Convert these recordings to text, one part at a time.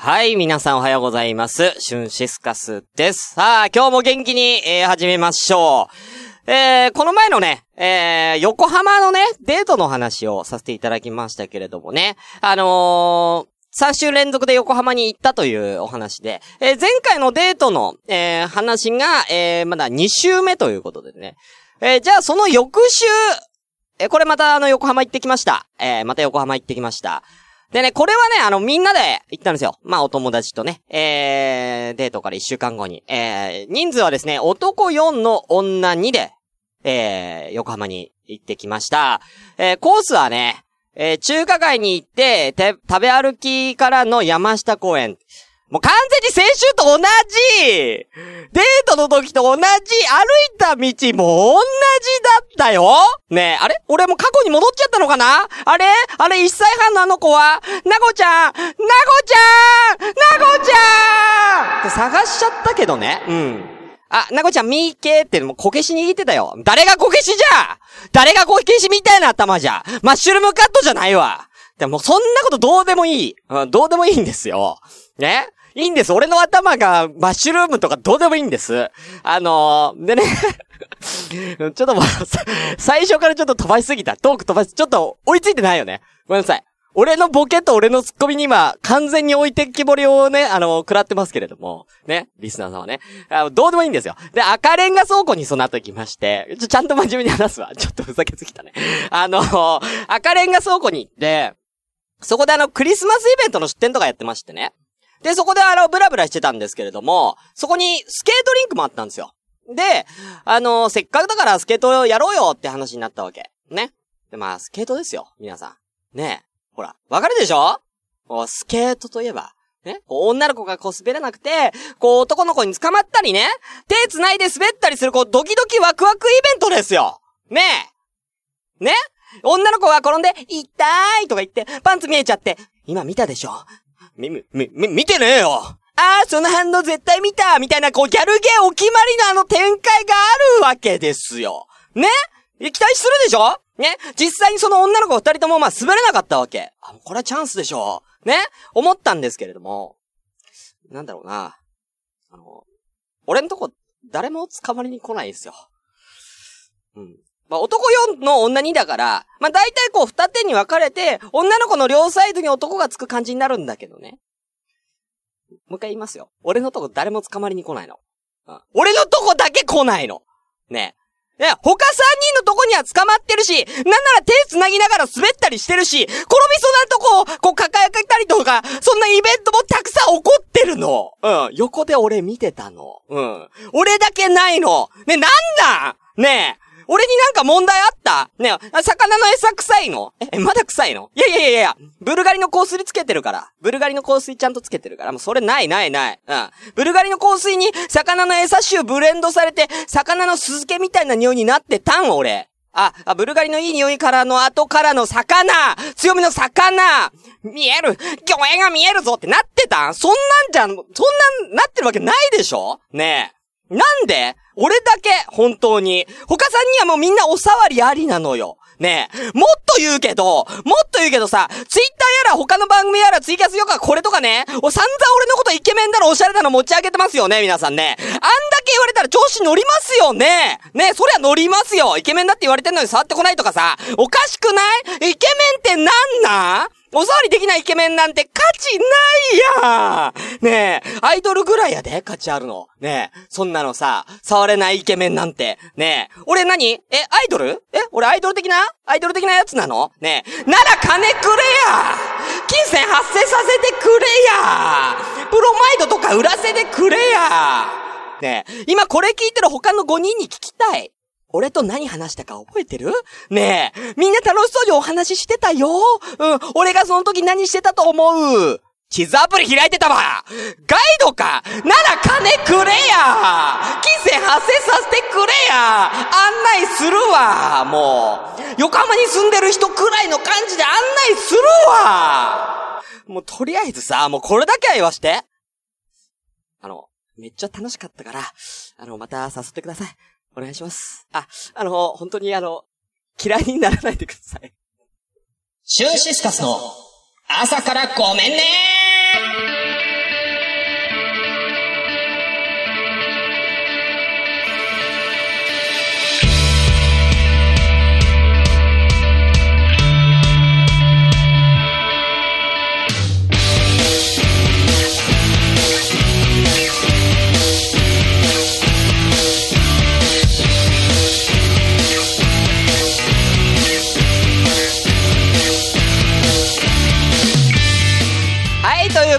はい、皆さんおはようございます。シュンシスカスです。さあ、今日も元気に、えー、始めましょう。えー、この前のね、えー、横浜のね、デートの話をさせていただきましたけれどもね、あのー、3週連続で横浜に行ったというお話で、えー、前回のデートの、えー、話が、えー、まだ2週目ということでね。えー、じゃあその翌週、えー、これまたあの横浜行ってきました。えー、また横浜行ってきました。でね、これはね、あの、みんなで行ったんですよ。まあ、お友達とね、えー、デートから一週間後に。えー、人数はですね、男4の女2で、えー、横浜に行ってきました。えー、コースはね、えー、中華街に行って、て、食べ歩きからの山下公園。もう完全に先週と同じデートの時と同じ歩いた道も同じだったよ。ねえ、あれ？俺も過去に戻っちゃったのかな？あれ？あれ1歳半のあの子は？なごちゃん！なごちゃん！なごちゃん！って探しちゃったけどね。うん。あ、なごちゃん、みーけーってもうこけし握ってたよ。誰がこけしじゃ？誰がこけしみたいな頭じゃ？マッシュルームカットじゃないわ。でもそんなことどうでもいい。うん、どうでもいいんですよ。ね？いいんです。俺の頭がマッシュルームとかどうでもいいんです。あのー、でね ちょっともう、最初からちょっと飛ばしすぎた。トーク飛ばし、ちょっと追いついてないよね。ごめんなさい。俺のボケと俺のツッコミに今、完全に置いてきぼりをね、あの、食らってますけれども、ね、リスナーさんはね。あのどうでもいいんですよ。で、赤レンガ倉庫にその後行きまして、ちょ、ちゃんと真面目に話すわ。ちょっとふざけすぎたね。あの、赤レンガ倉庫に行って、そこであの、クリスマスイベントの出店とかやってましてね。で、そこであの、ブラブラしてたんですけれども、そこにスケートリンクもあったんですよ。で、あの、せっかくだからスケートをやろうよって話になったわけ。ね。で、まあ、スケートですよ、皆さん。ねほら、わかるでしょ？スケートといえば、ね、女の子がこう滑らなくて、こう男の子に捕まったりね、手繋いで滑ったりするこうドキドキワクワクイベントですよ。ねえ。ね。女の子が転んで、痛いとか言って、パンツ見えちゃって、今見たでしょ？み、み、み、見てねえよああ、その反応絶対見たみたいな、こう、ギャルゲーお決まりのあの展開があるわけですよ。ね？期待するでしょ？ね？実際にその女の子二人ともまあ滑れなかったわけ。あ、これはチャンスでしょね？思ったんですけれども、なんだろうな。あの、俺んとこ、誰も捕まりに来ないですよ。うん。まあ、男4の女2だから、まあ、大体こう二手に分かれて、女の子の両サイドに男がつく感じになるんだけどね。もう一回言いますよ。俺のとこ誰も捕まりに来ないの。うん、俺のとこだけ来ないの。ね。いや、他三人のとこには捕まってるし、なんなら手繋ぎながら滑ったりしてるし、転びそうなとこを、こう抱えかけたりとか、そんなイベントもたくさん起こってるの。うん。横で俺見てたの。うん。俺だけないの。ね、なんだねえ。俺になんか問題あった？ねえ、魚の餌臭いの？え、まだ臭いの？いやいやいやいや、ブルガリの香水つけてるから。ブルガリの香水ちゃんとつけてるから。もうそれないないない。うん。ブルガリの香水に魚の餌臭ブレンドされて、魚の酢漬けみたいな匂いになってたん、俺。あ、あ、ブルガリのいい匂いからの後からの魚強みの魚見える魚影が見えるぞってなってたん？そんなんじゃん、そんなんなってるわけないでしょ？ねえ。なんで？俺だけ、本当に。他さんにはもうみんなお触りありなのよ。ねえ。もっと言うけど、もっと言うけどさ、ツイッターやら他の番組やらツイキャスよかこれとかね、お散々俺のことイケメンだろおしゃれだの持ち上げてますよね、皆さんね。あんだけ言われたら調子乗りますよね。ねえそりゃ乗りますよ。イケメンだって言われてんのに触ってこないとかさ、おかしくない？イケメンってなんなん？お触りできないイケメンなんて価値ないやねえ、アイドルぐらいやで、価値あるの。ねえ、そんなのさ、触れないイケメンなんて。ねえ、俺何？え、アイドル？え、俺アイドル的な？アイドル的なやつなの？ねえ、なら金くれや。金銭発生させてくれや。プロマイドとか売らせてくれや。ねえ、今これ聞いてる他の5人に聞きたい。俺と何話したか覚えてる？ねえ、みんな楽しそうにお話ししてたよ。うん、俺がその時何してたと思う？地図アプリ開いてたわ。ガイドか？なら金くれや。金銭発生させてくれや。案内するわ。もう。横浜に住んでる人くらいの感じで案内するわ。もうとりあえずさ、もうこれだけは言わして。あの、めっちゃ楽しかったから、あの、また誘ってください。お願いします。あ、あの、本当にあの、嫌いにならないでください。シューシスカスの朝からごめんね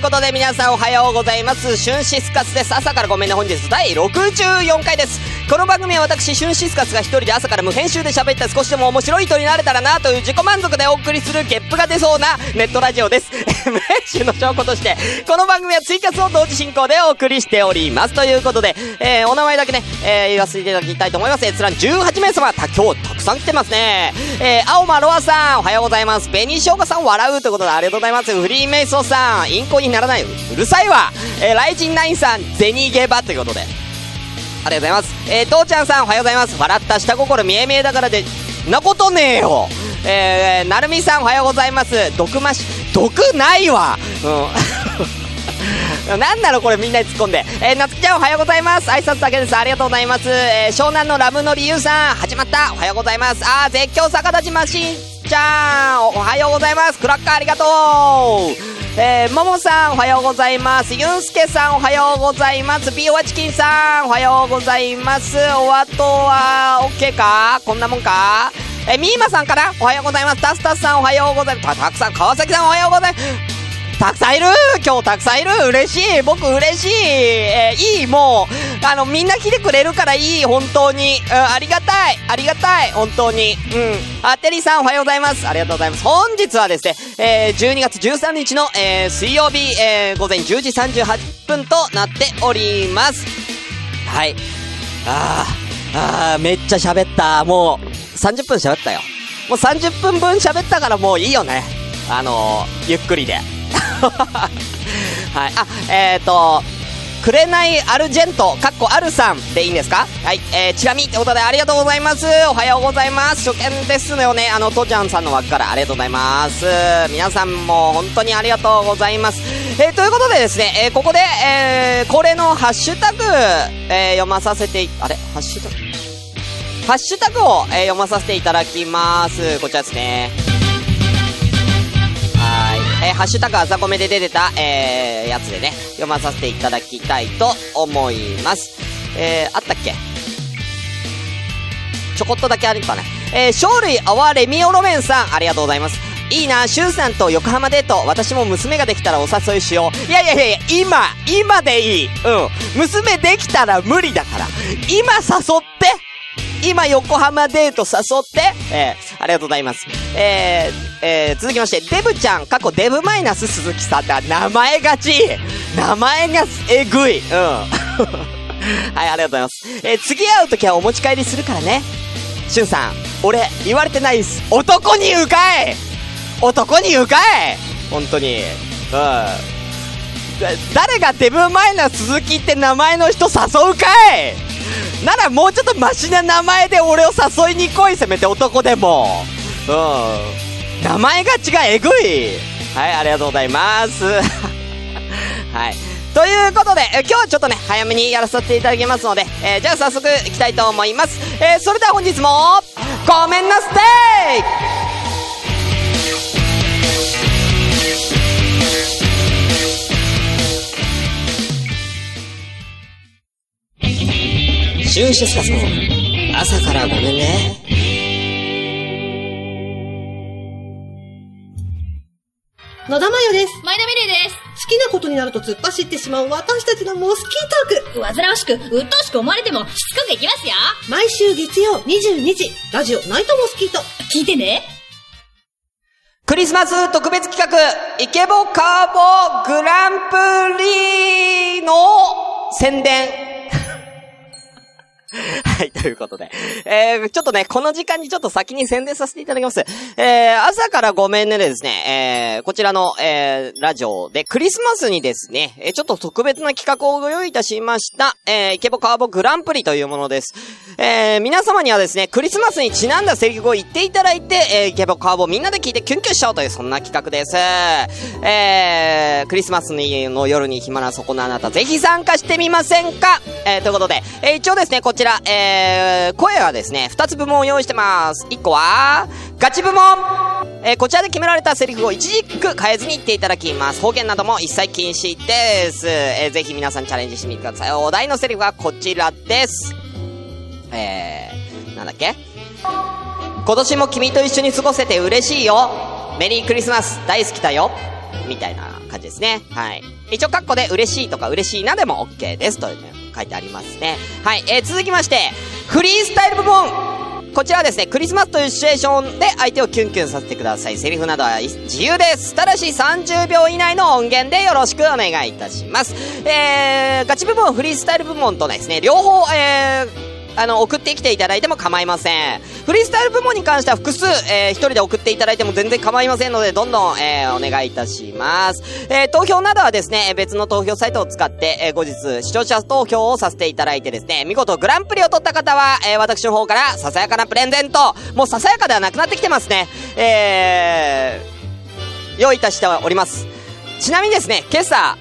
ことで皆さんおはようございます。春シスカスです。朝からごめんね、本日第64回です。この番組は私、シュンシスカスが一人で朝から無編集で喋った少しでも面白い人になれたらなという自己満足でお送りするゲップが出そうなネットラジオです。無編集の証拠として、この番組はツイキャスを同時進行でお送りしております。ということで、えー、お名前だけね、えー、言わせていただきたいと思います。閲覧18名様、た、今日たくさん来てますね。えー、青間ロアさん、おはようございます。紅しょうがさん、笑うということでありがとうございます。フリーメイソーさん、インコにならない。うるさいわ。えー、ライジンナインさん、ゼニゲバということで。ありがとうございます。えー、父ちゃんさんおはようございます。笑った下心見え見えだからで、なことねえよ。えー、なるみさんおはようございます。毒まし、毒ないわ。うん。なんだろこれみんなに突っ込んで。えー、なつきちゃんおはようございます。挨拶だけです。ありがとうございます。えー、湘南のラムの理由さん、始まった。おはようございます。あー、絶叫逆立ちマシンちゃん、おはようございます。クラッカーありがとう。えー、ももさんおはようございます。ゆんすけさんおはようございます。ビオワチキンさんおはようございます。おあとは、オッケーか？こんなもんか？えー、みーまさんからおはようございます。タスタスさんおはようございます。た、たくさん、川崎さんおはようございます。たくさんいる今日たくさんいる嬉しい僕嬉しいえー、いいもう、あの、みんな来てくれるからいい本当に。うん、ありがたいありがたい本当に。うん。あ、テリーさんおはようございます。ありがとうございます。本日はですね、えー、12月13日の、えー、水曜日、えー、午前10時38分となっております。はい。あー、あー、めっちゃ喋った。もう、30分喋ったよ。もう30分分喋ったからもういいよね。あのー、ゆっくりで。はい。あ、えっ、ー、と、くれないアルジェント、かっこアルさんでいいんですか？はい。えー、チラミってことでありがとうございます。おはようございます。初見ですよね。あの、とちゃんさんの枠からありがとうございます。皆さんも本当にありがとうございます。えー、ということでですね、えー、ここで、えー、これのハッシュタグ、えー、読まさせて、あれ？ハッシュタグ？ハッシュタグを、えー、読まさせていただきます。こちらですね。えー、ハッシュタグあざこめで出てた、えー、やつでね、読まさせていただきたいと思います。えー、あったっけ？ちょこっとだけあるかね。えー、生類泡レミオロメンさん、ありがとうございます。いいな、シュンさんと横浜デート。私も娘ができたらお誘いしよう。いやいやいやいや、今、今でいい。うん。娘できたら無理だから。今誘って今横浜デート誘って、えー、ありがとうございます。えー、えー、続きまして、デブちゃん、過去デブマイナス鈴木さんだ。名前がち名前がえぐいうん。はい、ありがとうございます。えー、次会うときはお持ち帰りするからね。しゅんさん、俺、言われてないっす。男に言うかい男に言うかい本当に。うん。誰がデブマイナス鈴木って名前の人誘うかいならもうちょっとマシな名前で俺を誘いに来い、せめて男でも。うん。名前が違う、えぐい。はい、ありがとうございます。はい。ということで、今日はちょっとね、早めにやらさせていただきますので、えー、じゃあ早速いきたいと思います。えー、それでは本日も、ごめんなステシュンシスカス朝からごめんね。野田真代です。前田美玲です。好きなことになると突っ走ってしまう私たちのモスキートーク。煩わしく、鬱陶しく思われても、しつこくいきますよ。毎週月曜22時、ラジオナイトモスキート。聞いてね。クリスマス特別企画、イケボカーボグランプリの宣伝。はい、ということで。えー、ちょっとね、この時間にちょっと先に宣伝させていただきます。えー、朝からごめんねでですね、えー、こちらの、えー、ラジオでクリスマスにですね、えー、ちょっと特別な企画をご用意いたしました、えー、イケボカーボグランプリというものです。えー、皆様にはですね、クリスマスにちなんだセリフを言っていただいて、えー、イケボカーボみんなで聞いてキュンキュンしちゃおうという、そんな企画です。えー、クリスマスの夜に暇なそこのあなた、ぜひ参加してみませんか？えー、ということで、えー、一応ですね、こちら、えー、声はですね、二つ部門を用意してます。一個は、ガチ部門えー、こちらで決められたセリフを一軸変えずに言っていただきます。方言なども一切禁止です。えー、ぜひ皆さんチャレンジしてみてください。お題のセリフはこちらです。えー、なんだっけ？今年も君と一緒に過ごせて嬉しいよ。メリークリスマス大好きだよ。みたいなですね。はい。一応カッコで嬉しいとか嬉しいなでも OK です。というね、書いてありますね。はい、えー、続きまして、フリースタイル部門こちらはですね、クリスマスというシチュエーションで相手をキュンキュンさせてください。セリフなどは自由です。ただし30秒以内の音源でよろしくお願いいたします。えー、ガチ部門、フリースタイル部門とですね、両方、えー、あの、送ってきていただいても構いません。フリースタイル部門に関しては複数、えー、一人で送っていただいても全然構いませんので、どんどん、えー、お願いいたします。えー、投票などはですね、別の投票サイトを使って、えー、後日、視聴者投票をさせていただいてですね、見事グランプリを取った方は、えー、私の方から、ささやかなプレゼント、もうささやかではなくなってきてますね。えー、用意いたしております。ちなみにですね、今朝、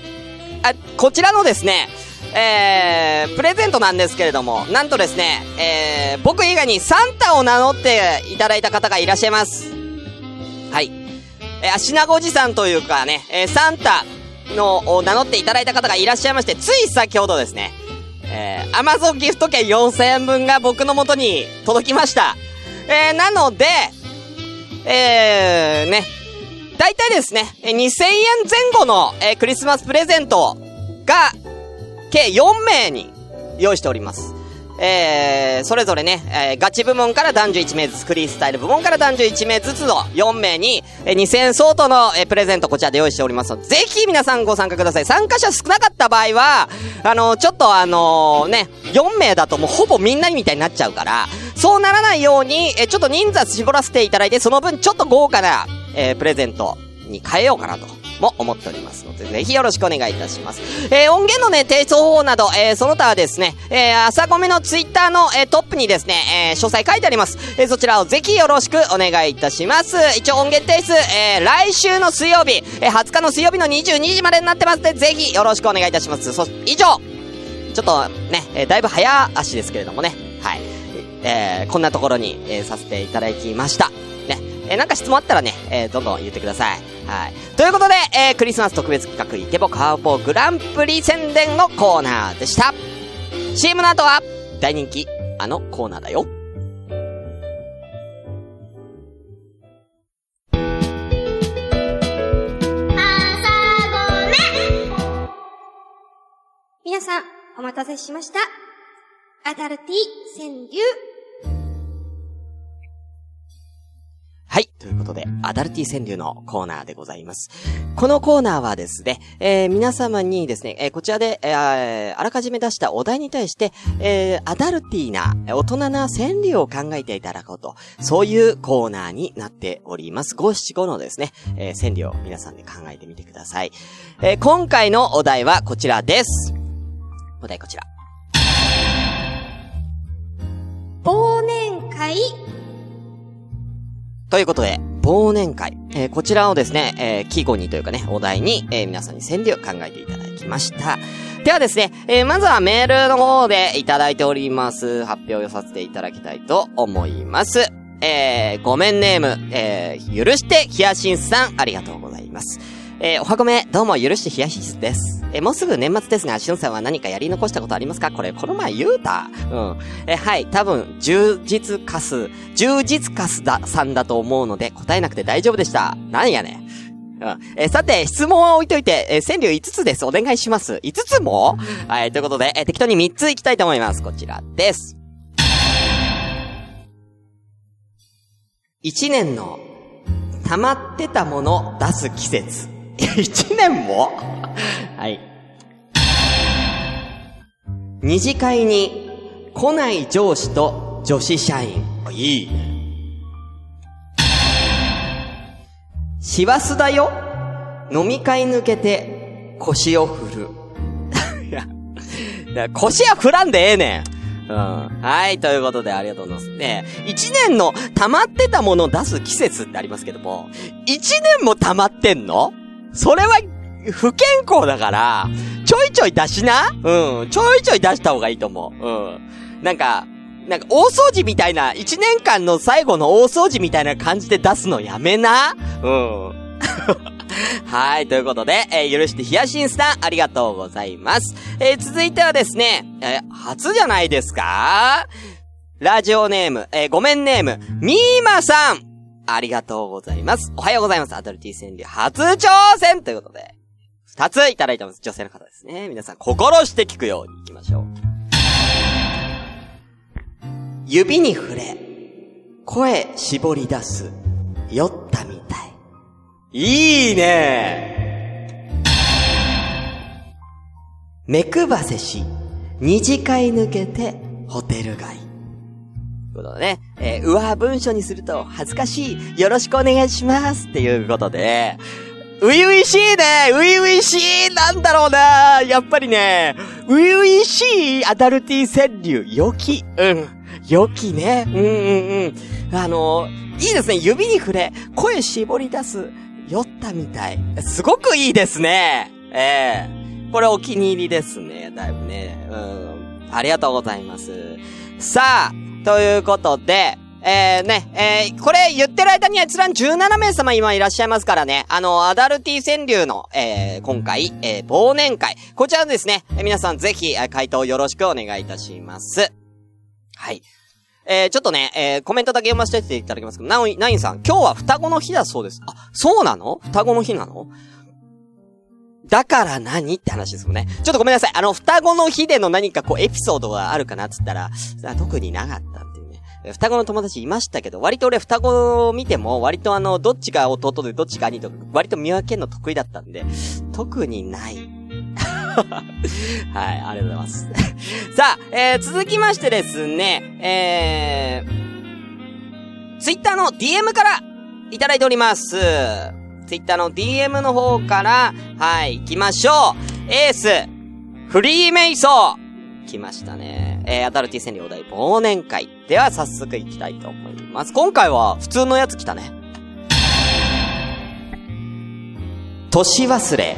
あ、こちらのですね、えー、プレゼントなんですけれども、なんとですね、えー、僕以外にサンタを名乗っていただいた方がいらっしゃいます。はい。えー、足長おじさんというかね、えー、サンタの、を名乗っていただいた方がいらっしゃいまして、つい先ほどですね、えー、アマゾンギフト券4000円分が僕の元に届きました。えー、なので、えー、ね、大体ですね、2000円前後の、えー、クリスマスプレゼントが、計4名に用意しております。えー、それぞれね、えー、ガチ部門から男女1名ずつ、フリースタイル部門から男女1名ずつの4名に、えー、2000相当の、えー、プレゼントこちらで用意しておりますので、ぜひ皆さんご参加ください。参加者少なかった場合は、あのー、ちょっとあのー、ね、4名だともうほぼみんなみたいになっちゃうから、そうならないように、えー、ちょっと人数絞らせていただいて、その分ちょっと豪華な、えー、プレゼントに変えようかなと。も思っておりますので、ぜひよろしくお願いいたします。えー、音源のね、提出方法など、えー、その他はですね、えー、朝ごめのツイッターの、えー、トップにですね、えー、詳細書いてあります。えー、そちらをぜひよろしくお願いいたします。一応音源提出、えー、来週の水曜日、えー、20日の水曜日の22時までになってますので、ぜひよろしくお願いいたします。そ、以上ちょっとね、えー、だいぶ早足ですけれどもね、はい。えー、こんなところに、えー、させていただきました。えー、なんか質問あったらね、えー、どんどん言ってください。はい。ということで、えー、クリスマス特別企画イケボカーボーグランプリ宣伝のコーナーでした。CM の後は、大人気、あのコーナーだよ。皆さん、お待たせしました。アダルティ川柳。はい。ということで、アダルティ川柳のコーナーでございます。このコーナーはですね、えー、皆様にですね、えー、こちらで、えー、あらかじめ出したお題に対して、えー、アダルティな、大人な川柳を考えていただこうと、そういうコーナーになっております。五七五のですね、えー、川柳を皆さんで考えてみてください。えー、今回のお題はこちらです。お題こちら。忘年会ということで、忘年会。えー、こちらをですね、えー、季語にというかね、お題に、えー、皆さんに川柳を考えていただきました。ではですね、え、まずはメールの方でいただいております。発表をさせていただきたいと思います。え、ごめんネーム、えー、許してヒヤシンスさん、ありがとうございます。え、おはごめ、どうも許してヒヤシスです。え、もうすぐ年末ですが、しゅんさんは何かやり残したことありますか？これ、この前言うた？うん。え、はい、多分、充実カス、充実カスだ、さんだと思うので、答えなくて大丈夫でした。なんやね。うん。え、さて、質問を置いといて、え、川柳5つです。お願いします。5つも？はい、ということで、え、適当に3ついきたいと思います。こちらです。1年の、溜まってたもの出す季節。一年も？はい。二次会に来ない上司と女子社員。いいね。師走だよ。飲み会抜けて腰を振る。いや、腰は振らんでええねん。うん。はい、ということでありがとうございます。ね一年の溜まってたものを出す季節ってありますけども、一年も溜まってんの？それは、不健康だから、ちょいちょい出しなうん。ちょいちょい出した方がいいと思う。うん。なんか、なんか大掃除みたいな、一年間の最後の大掃除みたいな感じで出すのやめなうん。はい、ということで、えー、許してヒヤシンさん、ありがとうございます。えー、続いてはですね、えー、初じゃないですか？ラジオネーム、えー、ごめんネーム、ミーマさん。ありがとうございます。おはようございます。アダルティ川柳初挑戦ということで。二ついただいてます。女性の方ですね。皆さん、心して聞くように行きましょう。指に触れ、声絞り出す、酔ったみたい。いいね目くばせし、二次会抜けて、ホテル街。ということでね、えー、うわ、文章にすると恥ずかしい。よろしくお願いします。っていうことで、ういういしいねういういしいなんだろうなやっぱりね、ういういしいアダルティ川柳、良き。うん。良きね。うんうんうん。あのいいですね。指に触れ、声絞り出す、酔ったみたい。すごくいいですね。ええー、これお気に入りですね。だいぶね。うん。ありがとうございます。さあ、ということで、えー、ね、えー、これ言ってる間に閲覧17名様今いらっしゃいますからね。あの、アダルティ川柳の、えー、今回、えー、忘年会。こちらですね、えー、皆さんぜひ、え回答よろしくお願いいたします。はい。えー、ちょっとね、えー、コメントだけ読ませていただきますけど、ナインさん、今日は双子の日だそうです。あ、そうなの？双子の日なの？だから何？って話ですよね。ちょっとごめんなさい。あの、双子の日での何かこう、エピソードがあるかなっつったら、特になかったんでね。双子の友達いましたけど、割と俺双子を見ても、割とあの、どっちが弟でどっちが兄とか、割と見分けるの得意だったんで、特にない。はい、ありがとうございます。さあ、えー、続きましてですね、えー、ツイッターの DM からいただいております。ツイッターの DM の方から、はい、行きましょう。エース、フリーメイソー来ましたね。えー、アダルティ戦略お題忘年会。では早速行きたいと思います。今回は普通のやつ来たね。年忘れ。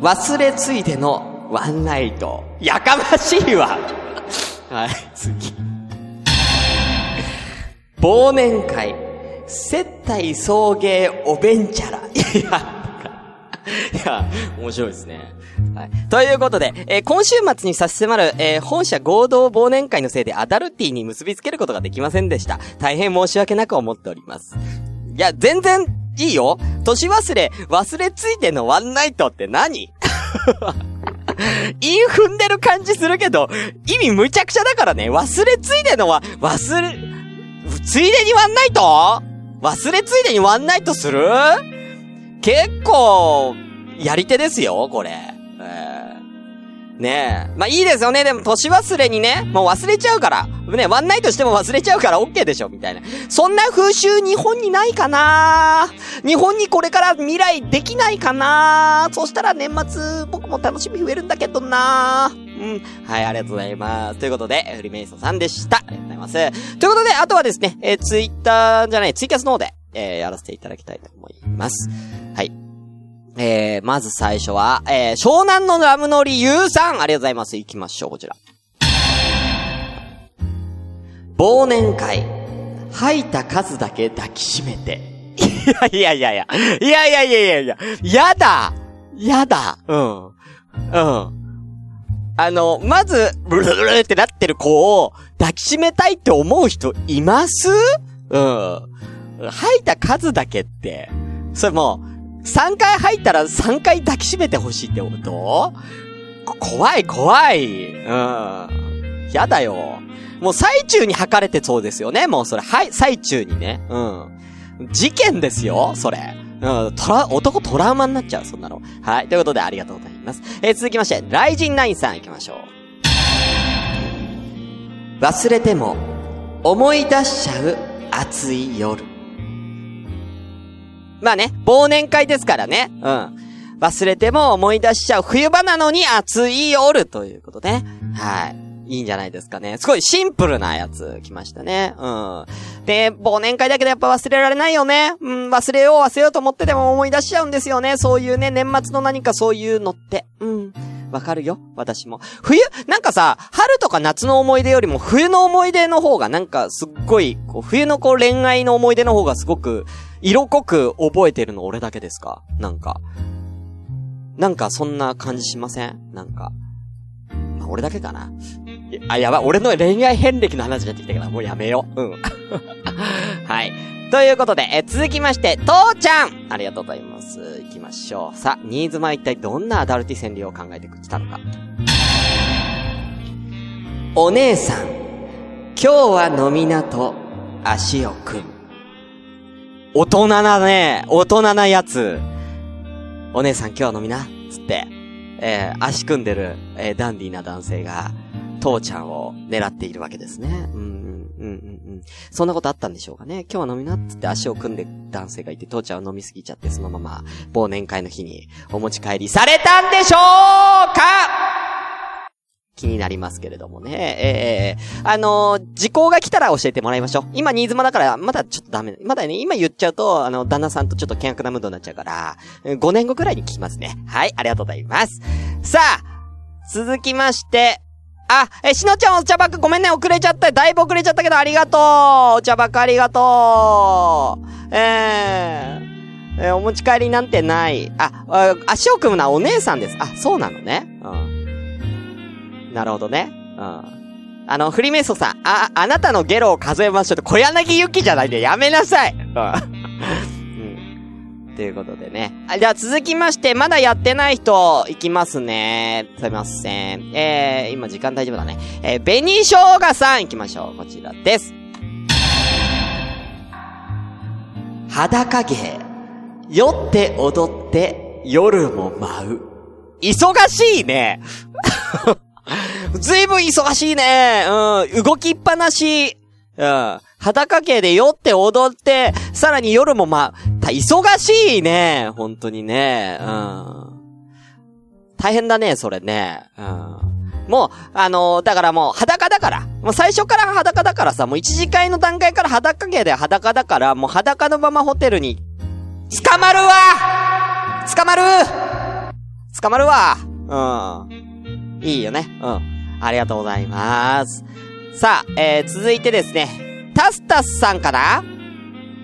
忘れついでのワンナイト。やかましいわはい、次。忘年会。接待送迎おべんちゃら。いや、いや、面白いですね。はい。ということで、えー、今週末に差し迫る、えー、本社合同忘年会のせいでアダルティに結びつけることができませんでした。大変申し訳なく思っております。いや、全然、いいよ。年忘れ、忘れついてのワンナイトって何？イン踏んでる感じするけど、意味むちゃくちゃだからね。忘れついでのは、忘れ、ついでにワンナイト？忘れついでにワンナイトする？結構、やり手ですよ、これ。えー、ねえ。まあ、いいですよね。でも、年忘れにね、もう忘れちゃうから。ね、ワンナイトしても忘れちゃうから OK でしょ、みたいな。そんな風習日本にないかな日本にこれから未来できないかなそしたら年末、僕も楽しみ増えるんだけどなうん。はい、ありがとうございます。ということで、フリメイソンさんでした。ありがとうございます。ということで、あとはですね、えー、ツイッターじゃない、ツイキャスの方で、えー、やらせていただきたいと思います。はい。えー、まず最初は、えー、湘南のラムノリユウさんありがとうございます。行きましょう、こちら。忘年会、吐いた数だけ抱きしめて。いやいやいやいや、いやいやいやいやいや、やだやだうん。うん。あの、まず、ブルルルってなってる子を抱きしめたいって思う人います？うん。吐いた数だけって、それもう、3回吐いたら3回抱きしめてほしいってこと？怖い怖い。うん。やだよ。もう最中に吐かれてそうですよね。もうそれ、はい、最中にね。うん。事件ですよ、それ。うん、トラ、男トラウマになっちゃう、そんなの。はい。ということで、ありがとうございます。えー、続きまして、ライジンナインさん行きましょう。忘れても、思い出しちゃう暑い夜。まあね、忘年会ですからね。うん。忘れても思い出しちゃう冬場なのに暑い夜ということね。はい。いいんじゃないですかね。すごいシンプルなやつ来ましたね。うん。で、忘年会だけどやっぱ忘れられないよね。うん、忘れよう忘れようと思ってでも思い出しちゃうんですよね。そういうね、年末の何かそういうのって。うん。わかるよ私も。冬なんかさ、春とか夏の思い出よりも冬の思い出の方がなんかすっごい、こう冬のこう恋愛の思い出の方がすごく色濃く覚えてるの俺だけですか？なんか。なんかそんな感じしません？なんか。まあ、俺だけかな。あ、やば、俺の恋愛遍歴の話になってきたから、もうやめよう。うん。はい。ということで、え続きまして、父ちゃんありがとうございます。行きましょう。さあ、新妻は一体どんなアダルティ川柳を考えてきたのか。お姉さん、今日は飲みなと足を組む。大人なね、大人なやつ。お姉さん今日は飲みなつって、えー足組んでる、えーダンディーな男性が、父ちゃんを狙っているわけですね。うん、うん、うん、うんうん。そんなことあったんでしょうかね。今日は飲みなっつって足を組んで男性がいて、父ちゃんは飲みすぎちゃって、そのまま忘年会の日にお持ち帰りされたんでしょうか？気になりますけれどもね。ええあのー時効が来たら教えてもらいましょう。今、新妻だから、まだちょっとダメ。まだね、今言っちゃうと、あの、旦那さんとちょっと険悪なムードになっちゃうから、5年後くらいに聞きますね。はい、ありがとうございます。さあ、続きまして、あ、え、しのちゃんお茶バックごめんね、遅れちゃった。だいぶ遅れちゃったけど、ありがとう。お茶バックありがとう。えー、えーお持ち帰りなんてない。あ、あ足を組むのはお姉さんです。あ、そうなのね。うん。なるほどね。うん。あの、フリメイソさん、あ、あなたのゲロを数えましょうと、小柳ゆきじゃないで、やめなさい。うん。ということでね。あじゃあ続きまして、まだやってない人、いきますね。すいません。えー、今時間大丈夫だね。えー、紅生姜さん行きましょう。こちらです。裸芸。酔って踊って、夜も舞う。忙しいね。ずいぶん忙しいね。うん。動きっぱなし。うん。裸系で酔って踊って、さらに夜もま、た、忙しいね。本当にね。うん。大変だね、それね。うん。もう、あのーだからもう裸だから。もう最初から裸だからさ、もう一次会の段階から裸系で裸だから、もう裸のままホテルに、捕まるわ捕まる捕まるわうん。いいよね。うん。ありがとうございます。さあ、えー、続いてですね、タスタスさんかな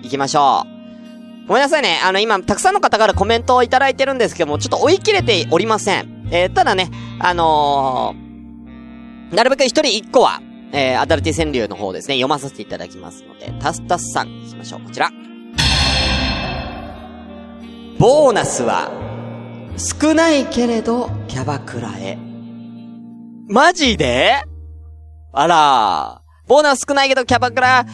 行きましょう。ごめんなさいね。あの、今、たくさんの方からコメントをいただいてるんですけども、ちょっと追い切れておりません。えー、ただね、あのー、なるべく一人一個は、えー、アダルティ川柳の方ですね、読まさせていただきますので、タスタスさん、行きましょう。こちら。ボーナスは、少ないけれど、キャバクラへ。マジで？あら、ボーナス少ないけどキャバクラ、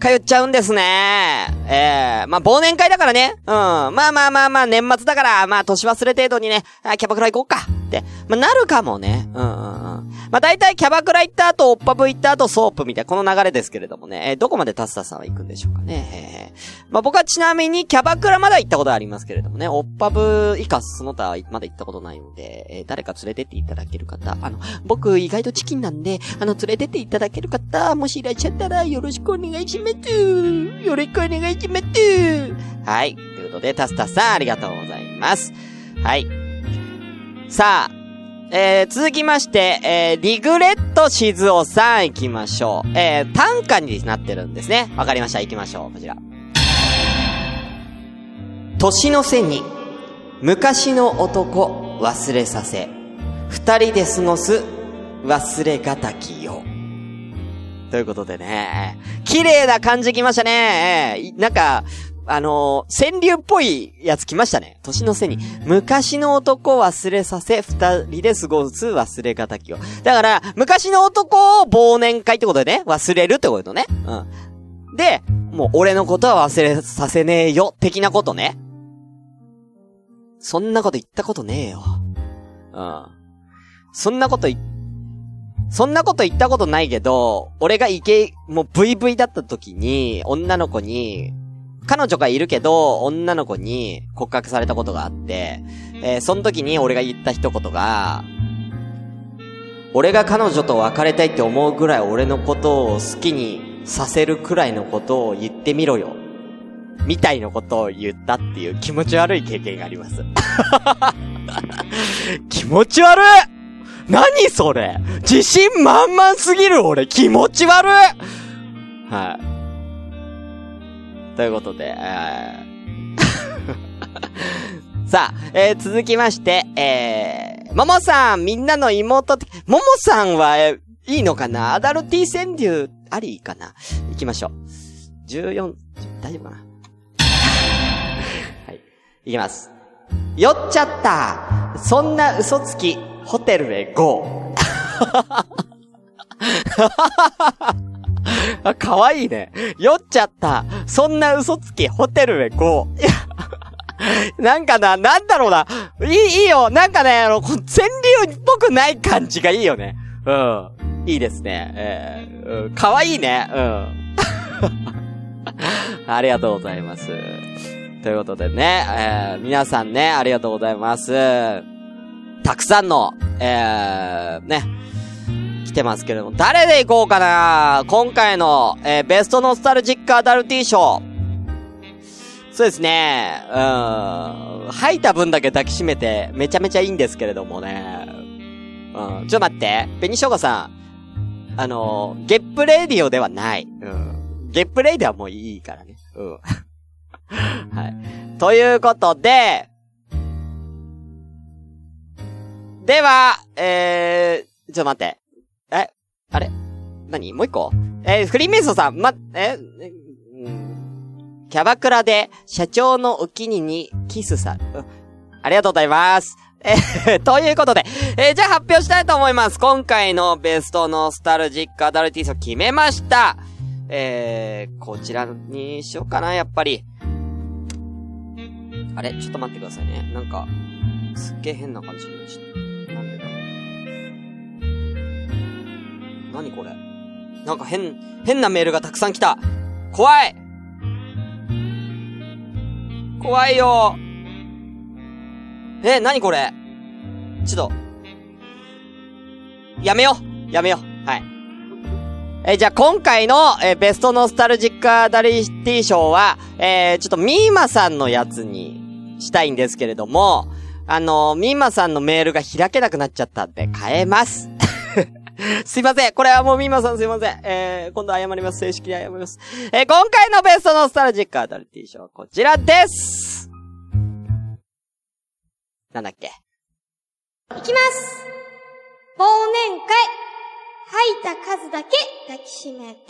通っちゃうんですね。ええまあ、忘年会だからね。うん。まあまあまあまあ、年末だから、まあ、年忘れ程度にね、キャバクラ行こうか。って、まあ、なるかもね。うんうんうん。まあ、大体キャバクラ行った後、オッパブ行った後、ソープみたいな、この流れですけれどもね。えーどこまでタスタさんは行くんでしょうかね。えーまあ、僕はちなみに、キャバクラまだ行ったことありますけれどもね。オッパブ以下、その他はまだ行ったことないので、えー誰か連れてっていただける方、あの、僕意外とチキンなんで、あの、連れてっていただける方、もしいらっしゃったらよろしくお願いします。よろしくお願いします。はい。ということで、タスタさんありがとうございます。はい。さあ、えー、続きまして、えー、リグレット静雄さん行きましょう。えー、短歌になってるんですね。わかりました。行きましょう。こちら。年の瀬に、昔の男忘れさせ、二人で過ごす忘れがたきよ。ということでね、綺麗な感じきましたね。なんか、あのー川柳っぽいやつ来ましたね。年の瀬に。昔の男忘れさせ、二人で過ごす忘れがたきを。だから、昔の男を忘年会ってことでね、忘れるってことね。うん。で、もう俺のことは忘れさせねえよ、的なことね。そんなこと言ったことねえよ。うん。そんなこと言っそんなこと言ったことないけど、俺がイケ、もう VV だった時に、女の子に、彼女がいるけど、女の子に告白されたことがあって、えーその時に俺が言った一言が、俺が彼女と別れたいって思うぐらい俺のことを好きにさせるくらいのことを言ってみろよ。みたいなことを言ったっていう気持ち悪い経験があります。気持ち悪い何それ自信満々すぎる俺気持ち悪いはい。ということで、えー さあ、えー続きまして、えー、ももさん、みんなの妹って、ももさんは、えーいいのかな？アダルティ川柳、ありかな？行きましょう。14、大丈夫かな？はい。いきます。酔っちゃった。そんな嘘つき、ホテルへ GO。あ、かわいいね。酔っちゃった。そんな嘘つき、ホテルへ GO。いや、なんかな、なんだろうな。いい、いいよ。なんかね、あの、こう川柳っぽくない感じがいいよね。うん。いいですね。えー、うん、かわいいね。うん。ありがとうございます。ということでね、えー、皆さんね、ありがとうございます。たくさんの、えー、ね、てますけれども、誰で行こうかな今回の、えー、ベストノスタルジックアダルティ賞。そうですね、うん、吐いた分だけ抱きしめて、めちゃめちゃいいんですけれどもね。うん、ちょっと待って、紅生姜さん。あの、ゲップレディオではない。うん。ゲップレディオはもういいからね。うん。はい。ということで、では、えー、ちょっと待って。え、あれ？何？もう一個？えー、フリーメイソンさん、ま、え、うんキャバクラで社長のお気ににキスさ、うんありがとうございます。え ということで、えーじゃあ発表したいと思います。今回のベストノスタルジックアダルティー賞決めました。えー、こちらにしようかな、やっぱり。あれ？ちょっと待ってくださいね。なんか、すっげえ変な感じになっちゃった。何これ。なんか変、変なメールがたくさん来た。怖い。怖いよ。え、何これ。ちょっと、やめよやめよはい。え、じゃあ今回の、えベストノスタルジックアダリティ賞は、えー、ちょっとミーマさんのやつにしたいんですけれども、あのー、ミーマさんのメールが開けなくなっちゃったんで変えます。すいません。これはもうミーマさんすいません。えー、今度謝ります。正式に謝ります。えー、今回のベストノスタルジックアダルティ賞はこちらですなんだっけ？いきます。忘年会。吐いた数だけ抱きしめて。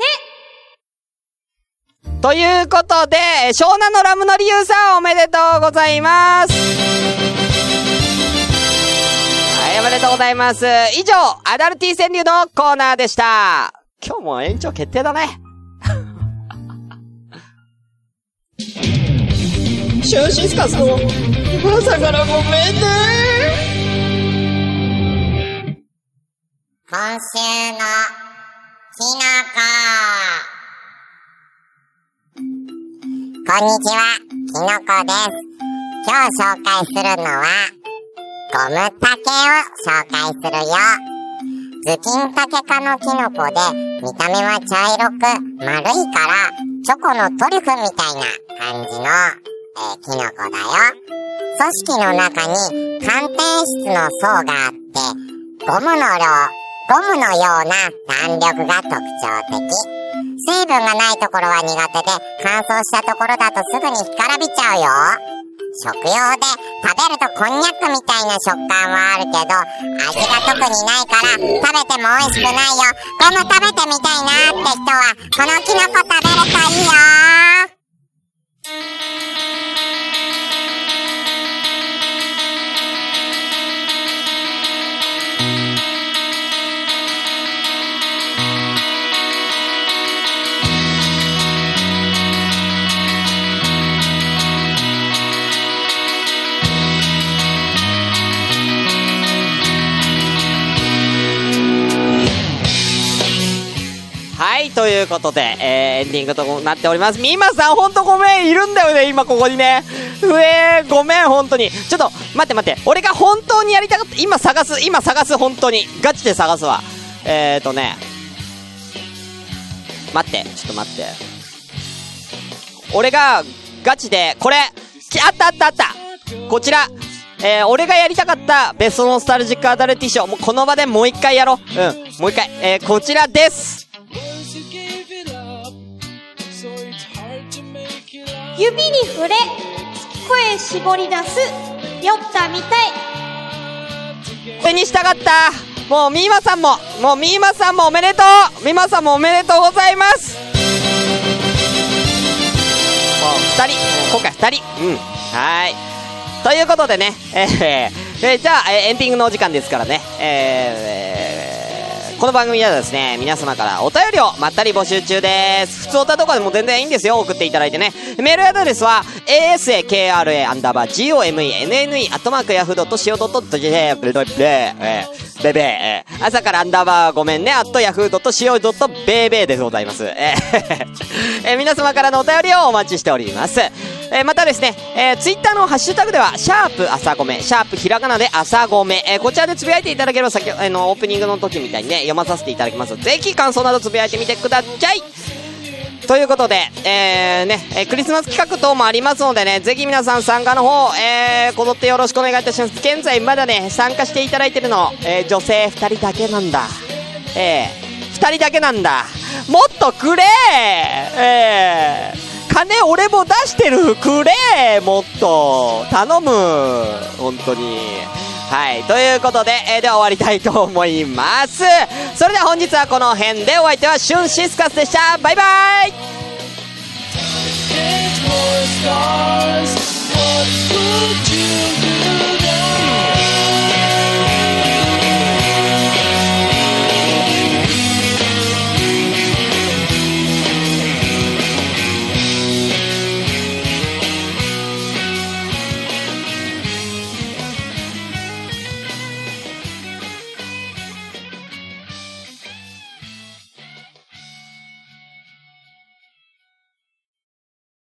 ということで、えー湘南のラムの理由さんおめでとうございます。めでとうございます。以上、アダルティ川柳のコーナーでした。今日も延長決定だね。シュンシスカスの朝からごめんね。今週のきのこ。こんにちは、きのこです。今日紹介するのは、ゴムタケを紹介するよ。ズキンタケ科のキノコで、見た目は茶色く丸いから、チョコのトリュフみたいな感じの、えーキノコだよ。組織の中に寒天質の層があって、ゴムの量、ゴムのような弾力が特徴的。水分がないところは苦手で、乾燥したところだとすぐに干からびちゃうよ。食用で食べるとこんにゃくみたいな食感はあるけど、味が特にないから食べても美味しくないよ。でも食べてみたいなって人は、このキノコ食べるとい。い、ことで、えー、エンディングとなっております。ミーマさん、ほんとごめん、いるんだよね、今ここにね。うえー、ごめん、本当に。ちょっと、待って待って。俺が本当にやりたかった、今探す、今探す、本当に。ガチで探すわ。えーとね。待って、ちょっと待って。俺が、ガチで、これ、あったあったあったこちら、えー、俺がやりたかったベストノスタルジックアダルティショー。もうこの場でもう一回やろう。うん、もう一回。えー、こちらです。指に触れ、声絞り出す、酔ったみたい。これにしたかったもうミーマさんも、もうミーマさんもおめでとうミーマさんもおめでとうございます二人。今回二人。うん。はい。ということでね、えーえーじゃあ、えーエンディングのお時間ですからね、えーこの番組ではですね、皆様からお便りをまったり募集中です。普通おたとかでも全然いいんですよ。送っていただいてね。メールアドレスは、asakra アンダーバー gomenne アットマークヤフー .co.jp ブレブレえーベベー朝からアンダーバーごめんね、アットヤフー .co.bebe でございます。えー え皆様からのお便りをお待ちしております。えーまたですね、えー、ツイッターのハッシュタグでは、シャープ朝ごめ、シャープひらがなで朝ごめ、えーこちらでつぶやいていただければ、先ほど、あの、オープニングの時みたいにね、読まさせていただきます。ぜひ感想などつぶやいてみてくださいということで、えー、ね、えクリスマス企画等もありますのでね、ぜひ皆さん参加の方、えー、こぞってよろしくお願いいたします。現在まだね、参加していただいてるの、えー、女性2人だけなんだ。えー、2人だけなんだ。もっとくれえー、金俺も出してるくれもっと頼む本当に。はい。ということで、えー、では終わりたいと思います。それでは本日はこの辺でお相手はシュンシスカスでした。バイバイ More stars, what would you